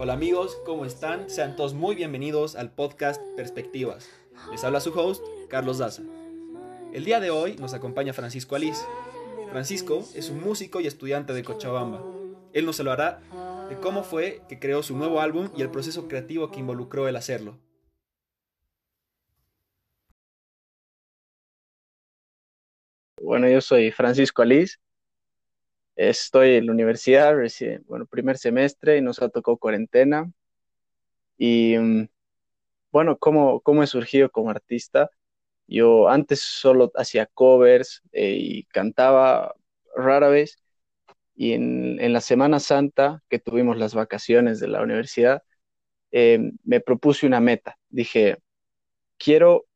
Hola amigos, ¿cómo están? Sean todos muy bienvenidos al podcast Perspectivas. Les habla su host, Carlos Daza. El día de hoy nos acompaña Francisco Alice. Francisco es un músico y estudiante de Cochabamba. Él nos hablará de cómo fue que creó su nuevo álbum y el proceso creativo que involucró el hacerlo. Bueno, yo soy Francisco Alice. Estoy en la universidad, bueno, primer semestre y nos ha tocado cuarentena. Y mm, bueno, ¿cómo, cómo he surgido como artista? Yo antes solo hacía covers eh, y cantaba rara vez. Y en, en, la Semana Santa, que tuvimos las vacaciones de la universidad, eh, me propuse una meta. Dije, quiero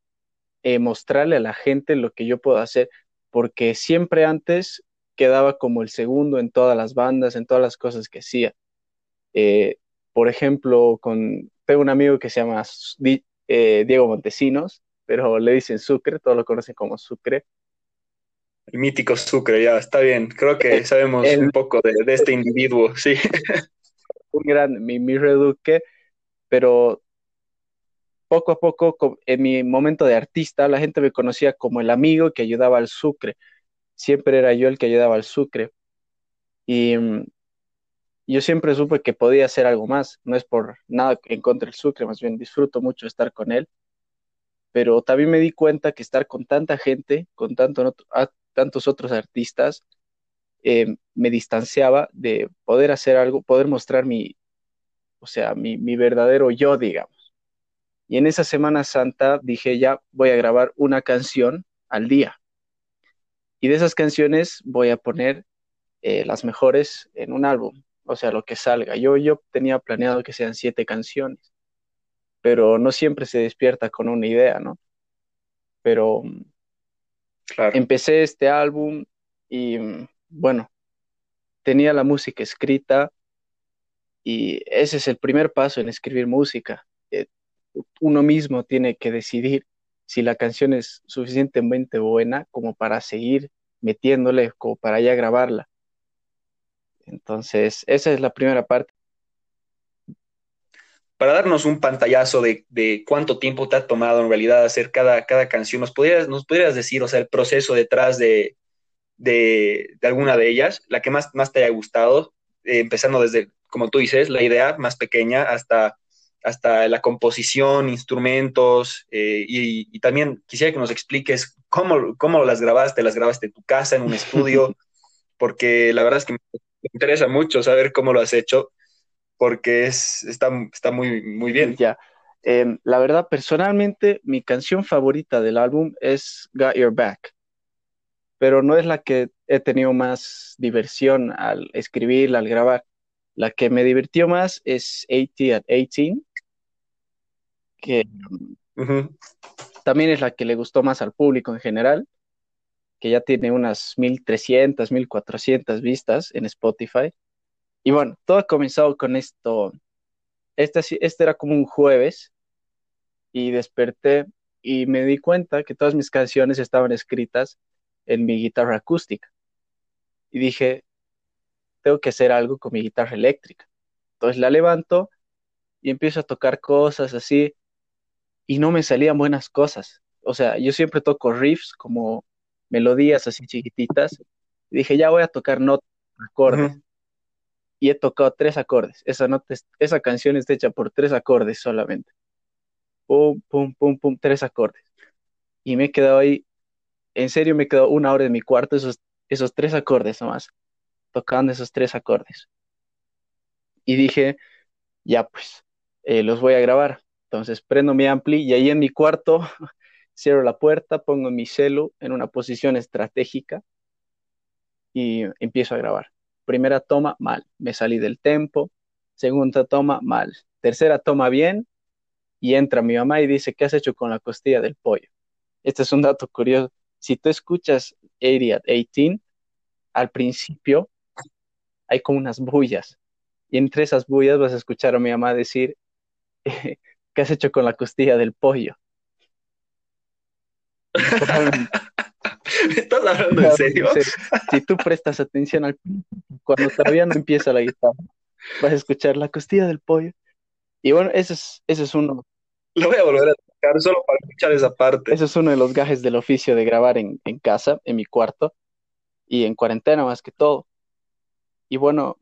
eh, mostrarle a la gente lo que yo puedo hacer, porque siempre antes quedaba como el segundo en todas las bandas, en todas las cosas que hacía. Eh, por ejemplo, con, tengo un amigo que se llama eh, Diego Montesinos, pero le dicen Sucre, todos lo conocen como Sucre. El mítico Sucre, ya, está bien. Creo que sabemos un poco de, este individuo, sí. Un gran, mi, mi reduque, pero poco a poco, en mi momento de artista, la gente me conocía como el amigo que ayudaba al Sucre siempre era yo el que ayudaba al Sucre. Y mm, yo siempre supe que podía hacer algo más. No es por nada en contra del Sucre, más bien disfruto mucho estar con él. Pero también me di cuenta que estar con tanta gente, con tanto, tantos otros artistas, eh, me distanciaba de poder hacer algo, poder mostrar mi, o sea, mi, mi verdadero yo, digamos. Y en esa Semana Santa dije, ya voy a grabar una canción al día y de esas canciones voy a poner eh, las mejores en un álbum, o sea, lo que salga. Yo, yo tenía planeado que sean siete canciones, pero no siempre se despierta con una idea, ¿no? Pero empecé este álbum y bueno, tenía la música escrita y ese es el primer paso en escribir música. Eh, uno mismo tiene que decidir si la canción es suficientemente buena como para seguir metiéndole, como para ya grabarla. Entonces, esa es la primera parte. Para darnos un pantallazo de, cuánto tiempo te ha tomado en realidad hacer cada, cada canción, ¿nos podrías, ¿nos podrías decir, o sea, el proceso detrás de, de, alguna de ellas, la que más, más te haya gustado, eh, empezando desde, como tú dices, la idea más pequeña hasta hasta la composición, instrumentos, eh, y, también quisiera que nos expliques cómo, cómo las grabaste, las grabaste en tu casa, en un estudio, porque la verdad es que me interesa mucho saber cómo lo has hecho, porque es, está, está muy, muy bien. Ya. Em, la verdad, personalmente, mi canción favorita del álbum es Got Your Back, pero no es la que he tenido más diversión al escribirla, al grabar. La que me divirtió más es 80 at 18, que también es la que le gustó más al público en general, que ya tiene unas 1300, 1400 vistas en Spotify. Y bueno, todo ha comenzado con esto. Este, este era como un jueves y desperté y me di cuenta que todas mis canciones estaban escritas en mi guitarra acústica. Y dije, tengo que hacer algo con mi guitarra eléctrica. Entonces la levanto y empiezo a tocar cosas así y no me salían buenas cosas. O sea, yo siempre toco riffs como melodías así chiquititas. Y dije, ya voy a tocar notas, acordes. Y he tocado tres acordes. Esa, nota esa canción está hecha por tres acordes solamente. Pum, pum, pum, pum, tres acordes. Y me he quedado ahí, en serio me he quedado una hora en mi cuarto, esos, esos tres acordes nomás, tocando esos tres acordes. Y dije, ya pues, eh, los voy a grabar. Entonces prendo mi ampli y ahí en mi cuarto cierro la puerta, pongo mi celu en una posición estratégica y empiezo a grabar. Primera toma, mal, me salí del tempo. Segunda toma, mal. Tercera toma, bien. Y entra mi mamá y dice, ¿qué has hecho con la costilla del pollo? Este es un dato curioso. Si tú escuchas 80 at 18, al principio hay como unas bullas. Y entre esas bullas vas a escuchar a mi mamá decir, ¿qué has hecho con la costilla del pollo? ¿Me estás hablando en serio? Si tú prestas atención al cuando todavía no empieza la guitarra, vas a escuchar la costilla del pollo. Y bueno, ese es, ese es uno. Lo voy a volver a escuchar solo para escuchar esa parte. Ese es uno de los gajes del oficio de grabar en, en casa, en mi cuarto, y en cuarentena más que todo. Y bueno,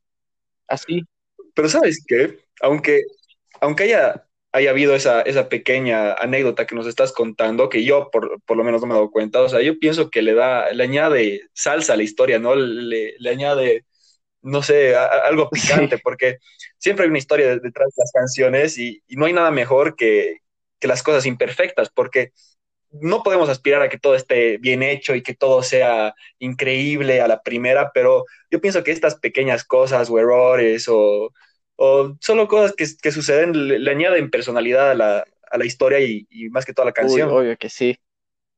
así. Pero ¿sabes qué? Aunque, aunque haya, haya habido esa, esa pequeña anécdota que nos estás contando, que yo por, por lo menos no me he dado cuenta, o sea, yo pienso que le da, le añade salsa a la historia, ¿no? Le, le añade, no sé, a- a- algo picante, porque siempre hay una historia detrás de las canciones y, y no hay nada mejor que, que las cosas imperfectas, porque no podemos aspirar a que todo esté bien hecho y que todo sea increíble a la primera, pero yo pienso que estas pequeñas cosas o errores o, o solo cosas que, que suceden le, le añaden personalidad a la, a la historia y, y más que toda la Uy, canción. obvio que sí.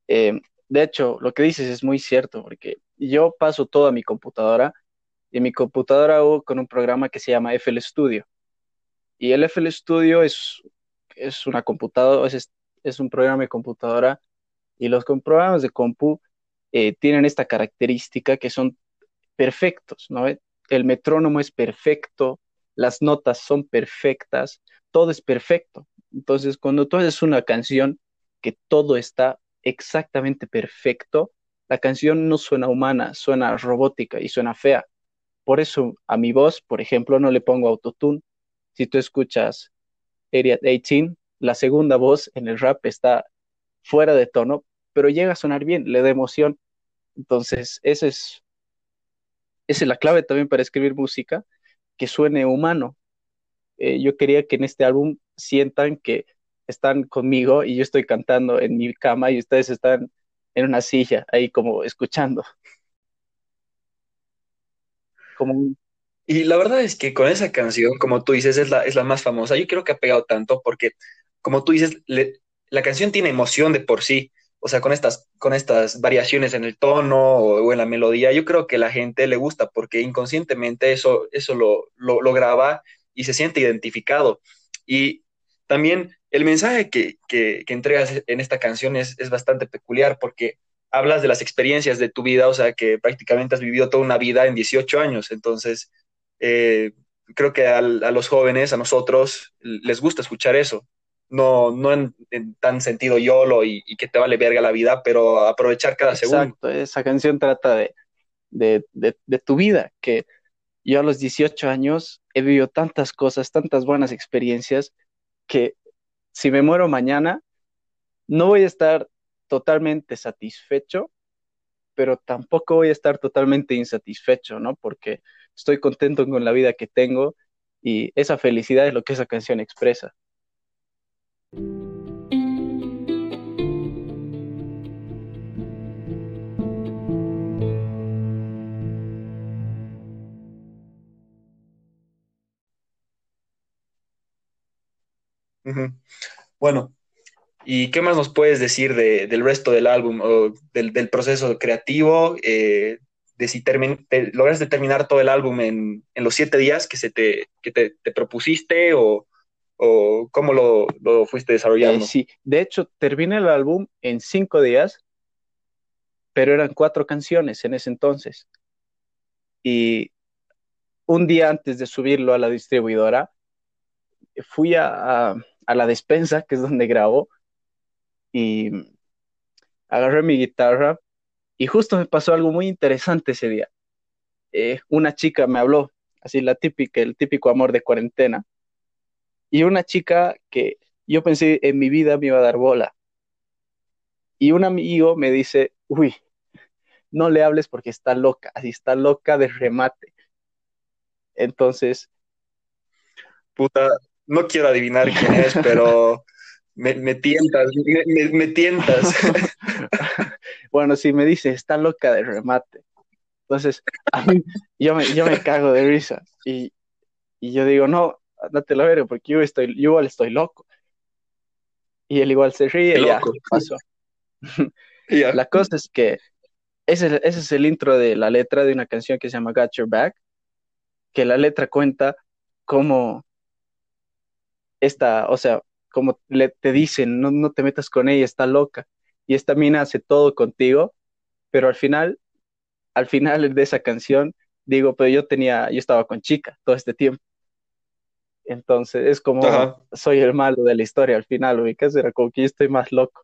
Eh, de hecho, lo que dices es muy cierto, porque yo paso todo a mi computadora y mi computadora hago con un programa que se llama FL Studio. Y el FL Studio es, es una computadora, es, es un programa de computadora y los programas de compu eh, tienen esta característica que son perfectos, ¿no? El metrónomo es perfecto, las notas son perfectas, todo es perfecto. Entonces, cuando tú haces una canción que todo está exactamente perfecto, la canción no suena humana, suena robótica y suena fea. Por eso a mi voz, por ejemplo, no le pongo autotune. Si tú escuchas Area 18, la segunda voz en el rap está fuera de tono, pero llega a sonar bien, le da emoción. Entonces, ese es, esa es la clave también para escribir música, que suene humano. Eh, yo quería que en este álbum sientan que están conmigo y yo estoy cantando en mi cama y ustedes están en una silla ahí como escuchando. Como Y la verdad es que con esa canción, como tú dices, es la, es la más famosa. Yo creo que ha pegado tanto porque, como tú dices, la canción tiene emoción de por sí. O sea, con estas, con estas variaciones en el tono o, en la melodía, yo creo que la gente le gusta porque inconscientemente eso, eso lo, lo, graba y se siente identificado. Y también el mensaje que, que, que entregas en esta canción es, es bastante peculiar porque hablas de las experiencias de tu vida, o sea, que prácticamente has vivido toda una vida en 18 años. Entonces, eh, creo que a, los jóvenes, a nosotros, les gusta escuchar eso. No, no en, tan sentido YOLO y, y que te vale verga la vida, pero aprovechar cada segundo. exacto, esa canción trata de, de, de, de tu vida, que yo a los 18 años he vivido tantas cosas, tantas buenas experiencias, que si me muero mañana, no voy a estar totalmente satisfecho, pero tampoco voy a estar totalmente insatisfecho, ¿no? Porque estoy contento con la vida que tengo y esa felicidad es lo que esa canción expresa. Bueno, ¿y qué más nos puedes decir de- del resto del álbum o del, del proceso creativo? eh, de si termin- te- lograste terminar todo el álbum en, en los siete días que, se te, que te, te propusiste o, o cómo lo, lo fuiste Eh, desarrollando? sí, de hecho, terminé el álbum en cinco días, pero eran cuatro canciones en ese entonces. Y un día antes de subirlo a la distribuidora, fui a, a, a la despensa, que es donde grabo, y agarré mi guitarra y justo me pasó algo muy interesante ese día. Eh, una chica me habló, así la típica, el típico amor de cuarentena, y una chica que yo pensé en mi vida me iba a dar bola. Y un amigo me dice, uy, no le hables porque está loca, así está loca de remate. Entonces, Puta, no quiero adivinar quién es, pero me, me tientas, me, tientas. bueno, si me dice, está loca de remate. Entonces, a mí, yo me, yo me cago de risa. Y, y yo digo, no, andate la verga, porque yo estoy, yo igual estoy loco. Y él igual se ríe y ya, pasó. La cosa es que ese, ese es el intro de la letra de una canción que se llama Got Your Back, que la letra cuenta cómo esta, o sea, como le, te dicen, no, no te metas con ella, está loca. Y esta mina hace todo contigo, pero al final, al final de esa canción, digo, pero yo tenía, yo estaba con chica todo este tiempo. Entonces es como soy el malo de la historia al final, ubicas, era como que yo estoy más loco.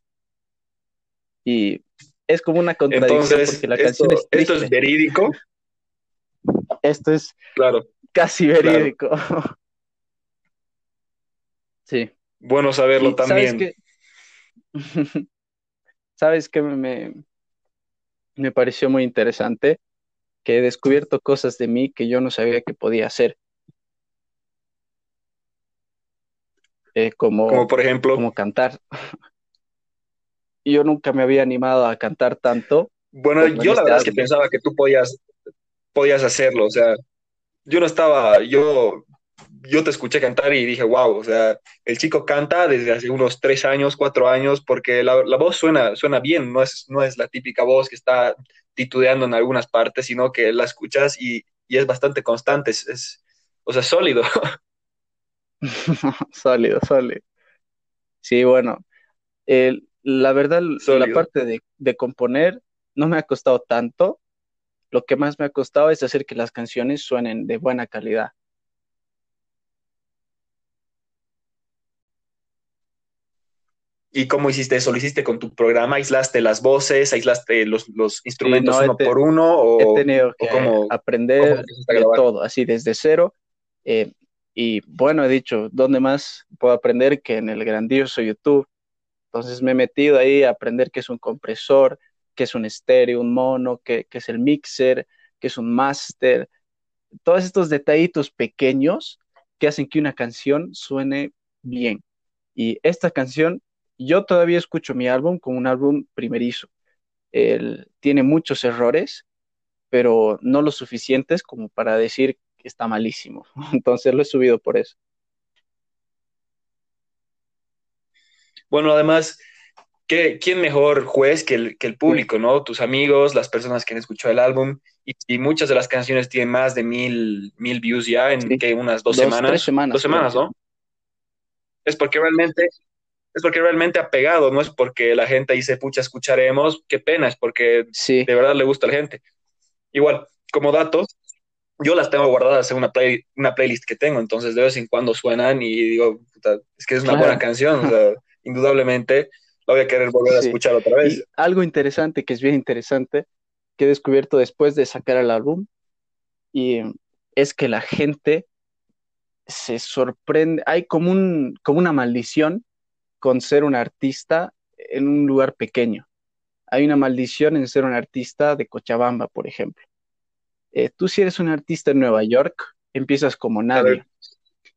Y es como una contradicción porque la canción es Esto es verídico. Esto es claro, casi verídico. sí. Bueno saberlo también. ¿Sabes qué? me, me pareció muy interesante? Que he descubierto cosas de mí que yo no sabía que podía hacer. Eh, como, por ejemplo. Como cantar. yo nunca me había animado a cantar tanto. Bueno, yo la verdad es que pensaba que tú podías, podías hacerlo, o sea, yo no estaba, yo, yo te escuché cantar y dije, wow, o sea, el chico canta desde hace unos tres años, cuatro años, porque la, voz suena, suena bien, no es, no es la típica voz que está titubeando en algunas partes, sino que la escuchas y, es bastante constante, es, o sea, sólido. sólido, sólido. Sí, bueno, la verdad, la parte de, de componer no me ha costado tanto. Lo que más me ha costado es hacer que las canciones suenen de buena calidad. ¿Y cómo hiciste eso? ¿Lo hiciste con tu programa? ¿Aislaste las voces? ¿Aislaste los, instrumentos uno por uno? O, he tenido que aprender de todo, así desde cero. Eh, y bueno, he dicho, ¿dónde más puedo aprender que en el grandioso YouTube? Entonces me he metido ahí a aprender qué es un compresor, qué es un estéreo, un mono, qué, qué es el mixer, qué es un master. Todos estos detallitos pequeños que hacen que una canción suene bien. Y esta canción yo todavía escucho mi álbum como un álbum primerizo. Él tiene muchos errores, pero no lo suficientes como para decir que está malísimo. Entonces lo he subido por eso. Bueno, además, ¿qué, ¿quién mejor juez que el, que el público, ¿no? Tus amigos, las personas que han escuchado el álbum, y, muchas de las canciones tienen más de mil, mil views ya en que unas dos, semanas. semanas. Dos semanas, ¿no? Es porque realmente es porque realmente ha pegado, no es porque la gente dice, pucha, escucharemos, qué pena, es porque sí. de verdad le gusta a la gente. Igual, como datos, yo las tengo guardadas en una, play, una playlist que tengo, entonces de vez en cuando suenan y digo, puta, es que es una buena canción, o sea, indudablemente la voy a querer volver a escuchar otra vez. algo interesante, que es bien interesante, que he descubierto después de sacar el álbum, y es que la gente se sorprende, hay como, un, como una maldición con ser un artista en un lugar pequeño. Hay una maldición en ser un artista de Cochabamba, por ejemplo. Eh, tú si eres un artista en Nueva York, empiezas como nadie.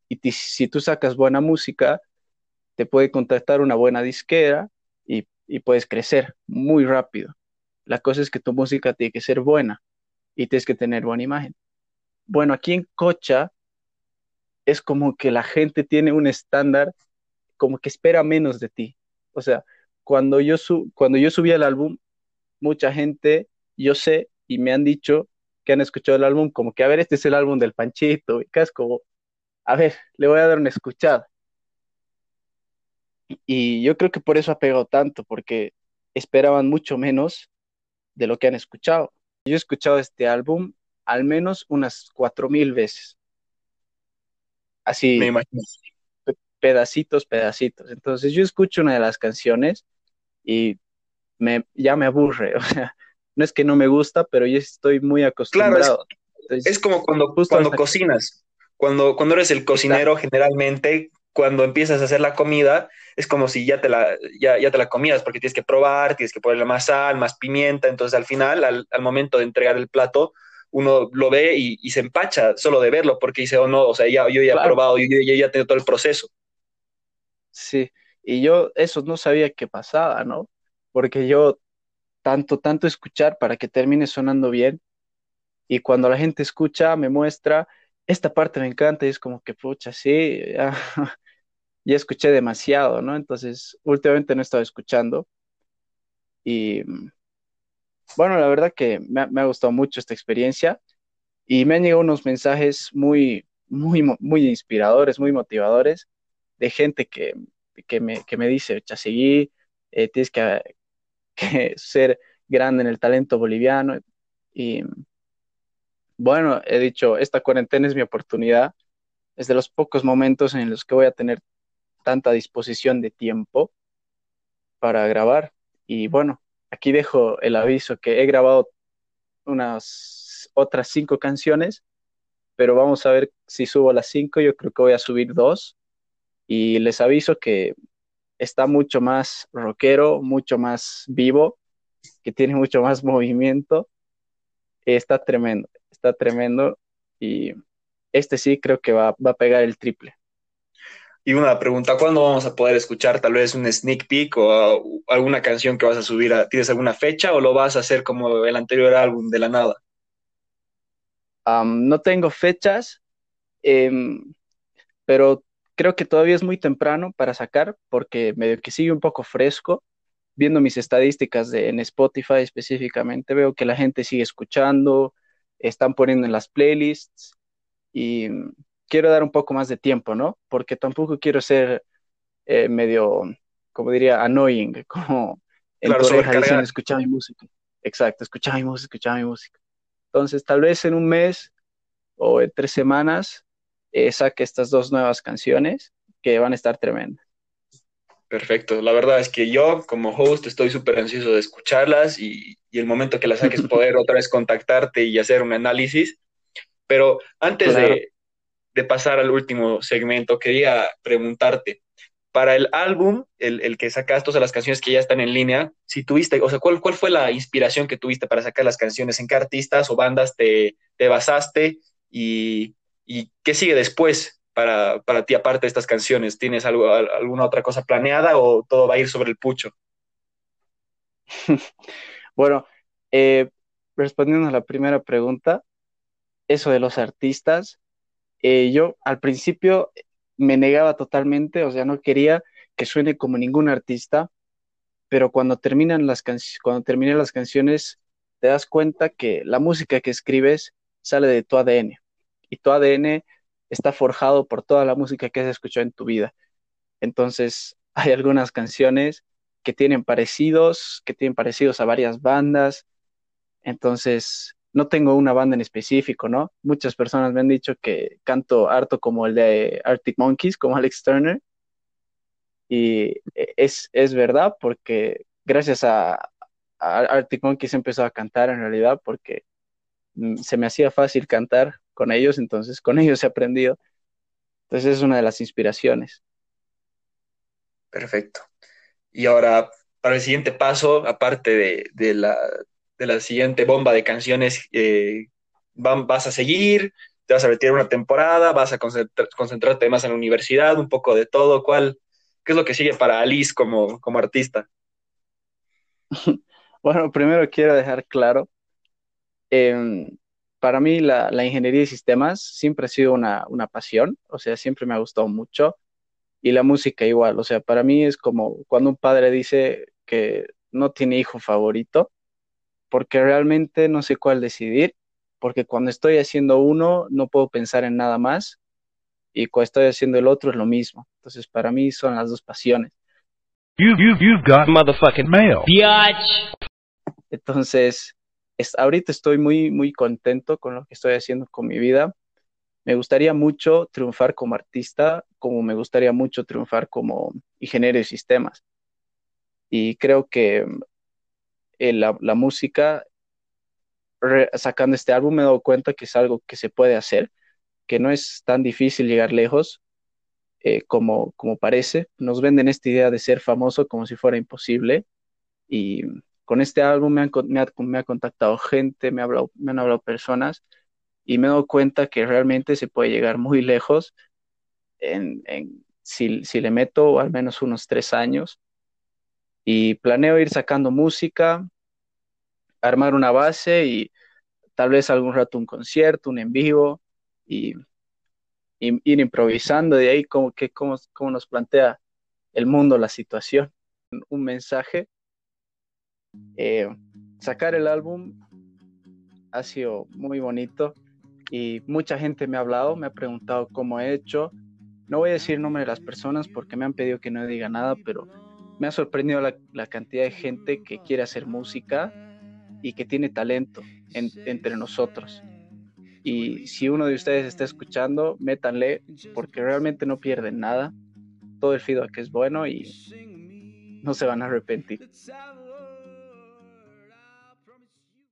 Y si tú sacas buena música, te puede contactar una buena disquera y, y puedes crecer muy rápido. La cosa es que tu música tiene que ser buena y tienes que tener buena imagen. Bueno, aquí en Cocha es como que la gente tiene un estándar como que espera menos de ti. O sea, cuando yo, cuando yo subí el álbum, mucha gente, yo sé, y me han dicho que han escuchado el álbum, como que, a ver, este es el álbum del Panchito, y es como, a ver, le voy a dar una escuchada. Y yo creo que por eso ha pegado tanto, porque esperaban mucho menos de lo que han escuchado. Yo he escuchado este álbum al menos unas cuatro mil veces. Así. Me imagino pedacitos, pedacitos. Entonces yo escucho una de las canciones y me, ya me aburre, o sea, no es que no me gusta, pero yo estoy muy acostumbrado. Claro, es, como cuando, cuando cocinas, cuando, cuando eres el cocinero generalmente, cuando empiezas a hacer la comida, es como si ya te la, ya, ya te la comías, porque tienes que probar, tienes que ponerle más sal, más pimienta, entonces al final, al, al momento de entregar el plato, uno lo ve y, se empacha solo de verlo, porque dice, oh no, o sea, ya, yo ya he probado, yo, yo ya tengo todo el proceso. Sí, y yo eso no sabía qué pasaba, ¿no? Porque yo tanto, tanto escuchar para que termine sonando bien, y cuando la gente escucha, me muestra, esta parte me encanta, y es como que, pucha, sí, ya, escuché demasiado, ¿no? Entonces, últimamente no he estado escuchando, y bueno, la verdad que me ha, gustado mucho esta experiencia, y me han llegado unos mensajes muy, muy, muy inspiradores, muy motivadores, de gente que, que, me, que me dice, Chasegui, eh, tienes que, que, ser grande en el talento boliviano. Y bueno, he dicho, esta cuarentena es mi oportunidad es de los pocos momentos en los que voy a tener tanta disposición de tiempo para grabar. Y bueno, aquí dejo el aviso que he grabado unas otras cinco canciones, pero vamos a ver si subo las cinco. Yo creo que voy a subir dos. Y les aviso que está mucho más rockero, mucho más vivo, que tiene mucho más movimiento. Está tremendo, está tremendo. Y este sí creo que va, va a pegar el triple. Y una pregunta, ¿cuándo vamos a poder escuchar tal vez un sneak peek o alguna canción que vas a subir? ¿Tienes alguna fecha o lo vas a hacer como el anterior álbum de la nada? no tengo fechas, em, pero creo que todavía es muy temprano para sacar porque medio que sigue un poco fresco. Viendo mis estadísticas de, en Spotify específicamente, veo que la gente sigue escuchando, están poniendo en las playlists y quiero dar un poco más de tiempo, ¿no? Porque tampoco quiero ser eh, medio, como diría, annoying, como en claro, tu oreja diciendo, escucha mi música. Exacto, escucha mi música, escucha mi música. Entonces, tal vez en un mes o en tres semanas eh, saque estas dos nuevas canciones que van a estar tremendas. Perfecto. La verdad es que yo, como host, estoy súper ansioso de escucharlas y, y, el momento que las saques poder otra vez contactarte y hacer un análisis. Pero antes de, de pasar al último segmento, quería preguntarte, para el álbum, el, el, que sacaste, o sea, las canciones que ya están en línea, si tuviste, o sea, ¿cuál, cuál fue la inspiración que tuviste para sacar las canciones? ¿En qué artistas o bandas te, te basaste? Y, y, qué sigue después para, para, ti, aparte de estas canciones? ¿Tienes algo, alguna otra cosa planeada o todo va a ir sobre el pucho? bueno, eh, respondiendo a la primera pregunta, eso de los artistas, eh, yo al principio me negaba totalmente, o sea, no quería que suene como ningún artista, pero cuando terminan las cuando terminé las canciones, te das cuenta que la música que escribes sale de tu ADN y tu ADN está forjado por toda la música que has escuchado en tu vida. Entonces, hay algunas canciones que tienen parecidos, que tienen parecidos a varias bandas. Entonces, no tengo una banda en específico, ¿no? Muchas personas me han dicho que canto harto como el de Arctic Monkeys, como Alex Turner. Y es, es verdad porque gracias a, a Arctic Monkeys empezó a cantar en realidad porque mm, se me hacía fácil cantar con ellos, entonces con ellos he aprendido. Entonces es una de las inspiraciones. Perfecto. Y ahora, para el siguiente paso, aparte de, de la, de la siguiente bomba de canciones eh, vas a seguir, te vas a retirar una temporada, vas a concentrarte más en la universidad, un poco de todo, ¿cuál, ¿qué es lo que sigue para Alice como, como artista? Bueno, primero quiero dejar claro, em, para mí la, ingeniería de sistemas siempre ha sido una, una pasión, o sea, siempre me ha gustado mucho, y la música igual, o sea, para mí es como cuando un padre dice que no tiene hijo favorito, porque realmente no sé cuál decidir, porque cuando estoy haciendo uno no puedo pensar en nada más y cuando estoy haciendo el otro es lo mismo. Entonces para mí son las dos pasiones. Entonces, ahorita estoy muy, muy contento con lo que estoy haciendo con mi vida. Me gustaría mucho triunfar como artista, como me gustaría mucho triunfar como ingeniero de sistemas. Y creo que eh, la, música, sacando este álbum, me he dado cuenta que es algo que se puede hacer, que no es tan difícil llegar lejos eh, como, como parece. Nos venden esta idea de ser famoso como si fuera imposible. Y con este álbum me, han, me, ha, contactado gente, me, ha hablado, me han hablado personas y me he dado cuenta que realmente se puede llegar muy lejos en, en si, si, le meto al menos unos tres años. Y planeo ir sacando música, armar una base y tal vez algún rato un concierto, un en vivo y, ir improvisando de ahí como que cómo, nos plantea el mundo la situación. Un mensaje. Eh, sacar el álbum ha sido muy bonito y mucha gente me ha hablado, me ha preguntado cómo he hecho. No voy a decir el nombre de las personas porque me han pedido que no diga nada, pero me ha sorprendido la, cantidad de gente que quiere hacer música y que tiene talento entre nosotros. Y si uno de ustedes está escuchando, métanle, porque realmente no pierden nada. Todo el feedback es bueno y no se van a arrepentir.